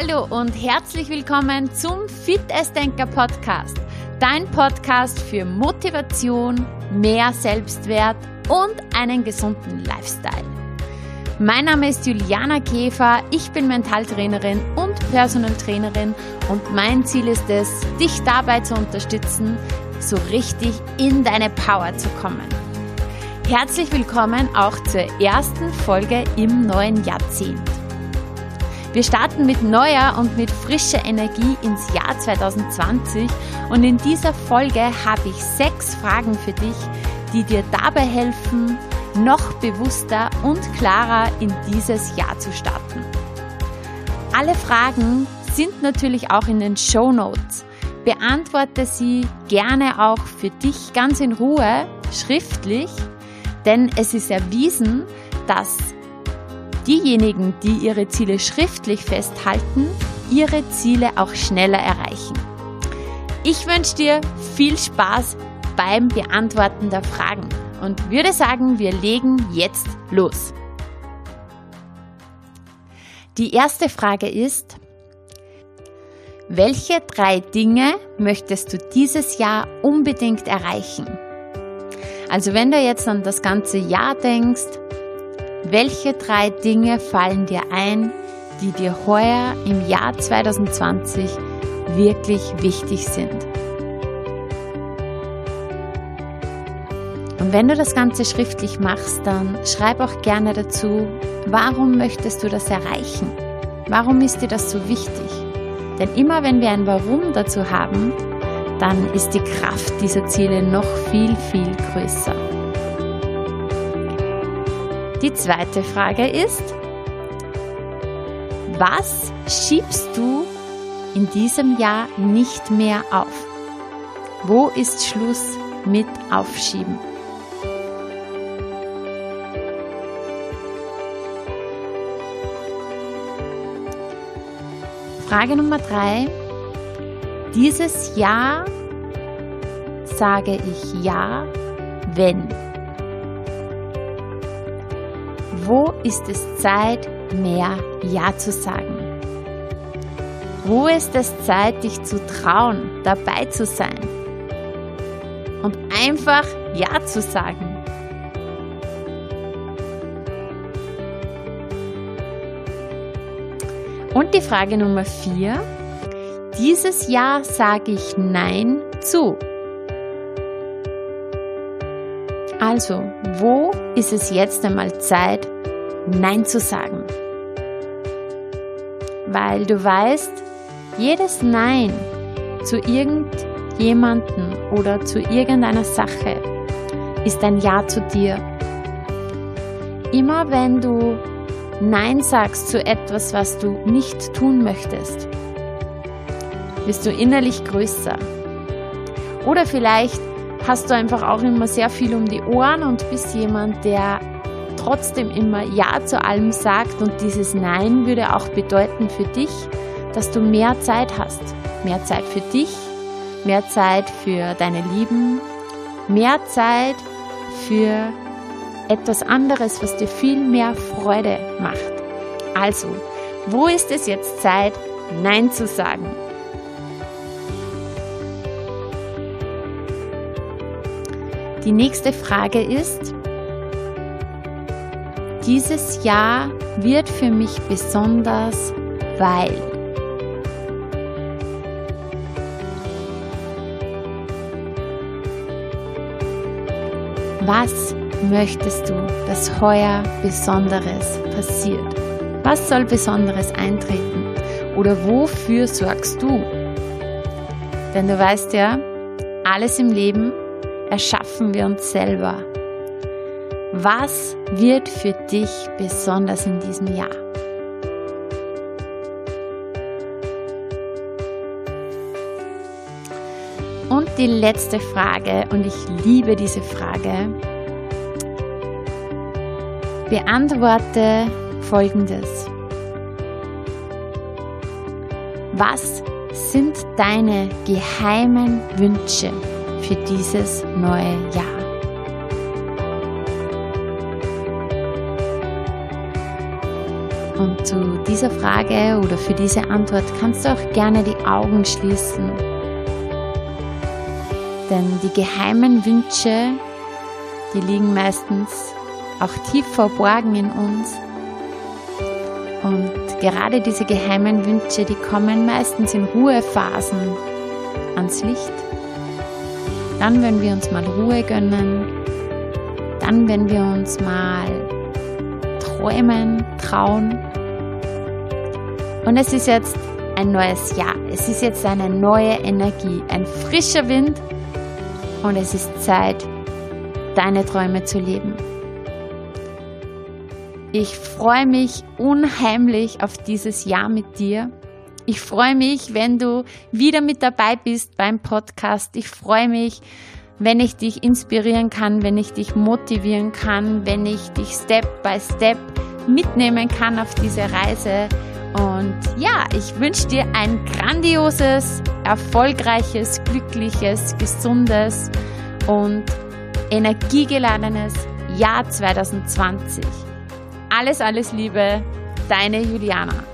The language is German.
Hallo und herzlich willkommen zum Fit Denker Podcast. Dein Podcast für Motivation, mehr Selbstwert und einen gesunden Lifestyle. Mein Name ist Juliana Käfer, ich bin Mentaltrainerin und Personal Trainerin und mein Ziel ist es, dich dabei zu unterstützen, so richtig in deine Power zu kommen. Herzlich willkommen auch zur ersten Folge im neuen Jahrzehnt. Wir starten mit neuer und mit frischer Energie ins Jahr 2020 und in dieser Folge habe ich sechs Fragen für dich, die dir dabei helfen, noch bewusster und klarer in dieses Jahr zu starten. Alle Fragen sind natürlich auch in den Show Notes. Beantworte sie gerne auch für dich ganz in Ruhe schriftlich, denn es ist erwiesen, dass diejenigen, die ihre Ziele schriftlich festhalten, ihre Ziele auch schneller erreichen. Ich wünsche dir viel Spaß beim Beantworten der Fragen und würde sagen, wir legen jetzt los. Die erste Frage ist, welche drei Dinge möchtest du dieses Jahr unbedingt erreichen? Also wenn du jetzt an das ganze Jahr denkst, welche drei Dinge fallen dir ein, die dir heuer im Jahr 2020 wirklich wichtig sind? Und wenn du das Ganze schriftlich machst, dann schreib auch gerne dazu, warum möchtest du das erreichen? Warum ist dir das so wichtig? Denn immer wenn wir ein Warum dazu haben, dann ist die Kraft dieser Ziele noch viel, viel größer. Die zweite Frage ist, was schiebst du in diesem Jahr nicht mehr auf? Wo ist Schluss mit Aufschieben? Frage Nummer drei. Dieses Jahr sage ich ja, wenn. Wo ist es Zeit, mehr Ja zu sagen? Wo ist es Zeit, dich zu trauen, dabei zu sein? Und einfach Ja zu sagen. Und die Frage Nummer vier. Dieses Jahr sage ich Nein zu. Also, wo ist es jetzt einmal Zeit, Nein zu sagen? Weil du weißt, jedes Nein zu irgendjemanden oder zu irgendeiner Sache ist ein Ja zu dir. Immer wenn du Nein sagst zu etwas, was du nicht tun möchtest, bist du innerlich größer. Oder vielleicht hast du einfach auch immer sehr viel um die Ohren und bist jemand, der trotzdem immer Ja zu allem sagt und dieses Nein würde auch bedeuten für dich, dass du mehr Zeit hast. Mehr Zeit für dich, mehr Zeit für deine Lieben, mehr Zeit für etwas anderes, was dir viel mehr Freude macht. Also, wo ist es jetzt Zeit, Nein zu sagen? Die nächste Frage ist, dieses Jahr wird für mich besonders, weil. Was möchtest du, dass heuer Besonderes passiert? Was soll Besonderes eintreten? Oder wofür sorgst du? Denn du weißt ja, alles im Leben erschaffen wir uns selber. Was wird für dich besonders in diesem Jahr? Und die letzte Frage, und ich liebe diese Frage, beantworte Folgendes. Was sind deine geheimen Wünsche für dieses neue Jahr? Und zu dieser Frage oder für diese Antwort kannst du auch gerne die Augen schließen. Denn die geheimen Wünsche, die liegen meistens auch tief verborgen in uns. Und gerade diese geheimen Wünsche, die kommen meistens in Ruhephasen ans Licht. Dann, wenn wir uns mal Ruhe gönnen, dann, wenn wir uns mal träumen, trauen. Und es ist jetzt ein neues Jahr. Es ist jetzt eine neue Energie, ein frischer Wind und es ist Zeit, deine Träume zu leben. Ich freue mich unheimlich auf dieses Jahr mit dir. Ich freue mich, wenn du wieder mit dabei bist beim Podcast. Ich freue mich, wenn ich dich inspirieren kann, wenn ich dich motivieren kann, wenn ich dich Step by Step mitnehmen kann auf diese Reise. Und ja, ich wünsche dir ein grandioses, erfolgreiches, glückliches, gesundes und energiegeladenes Jahr 2020. Alles, alles Liebe, deine Juliana.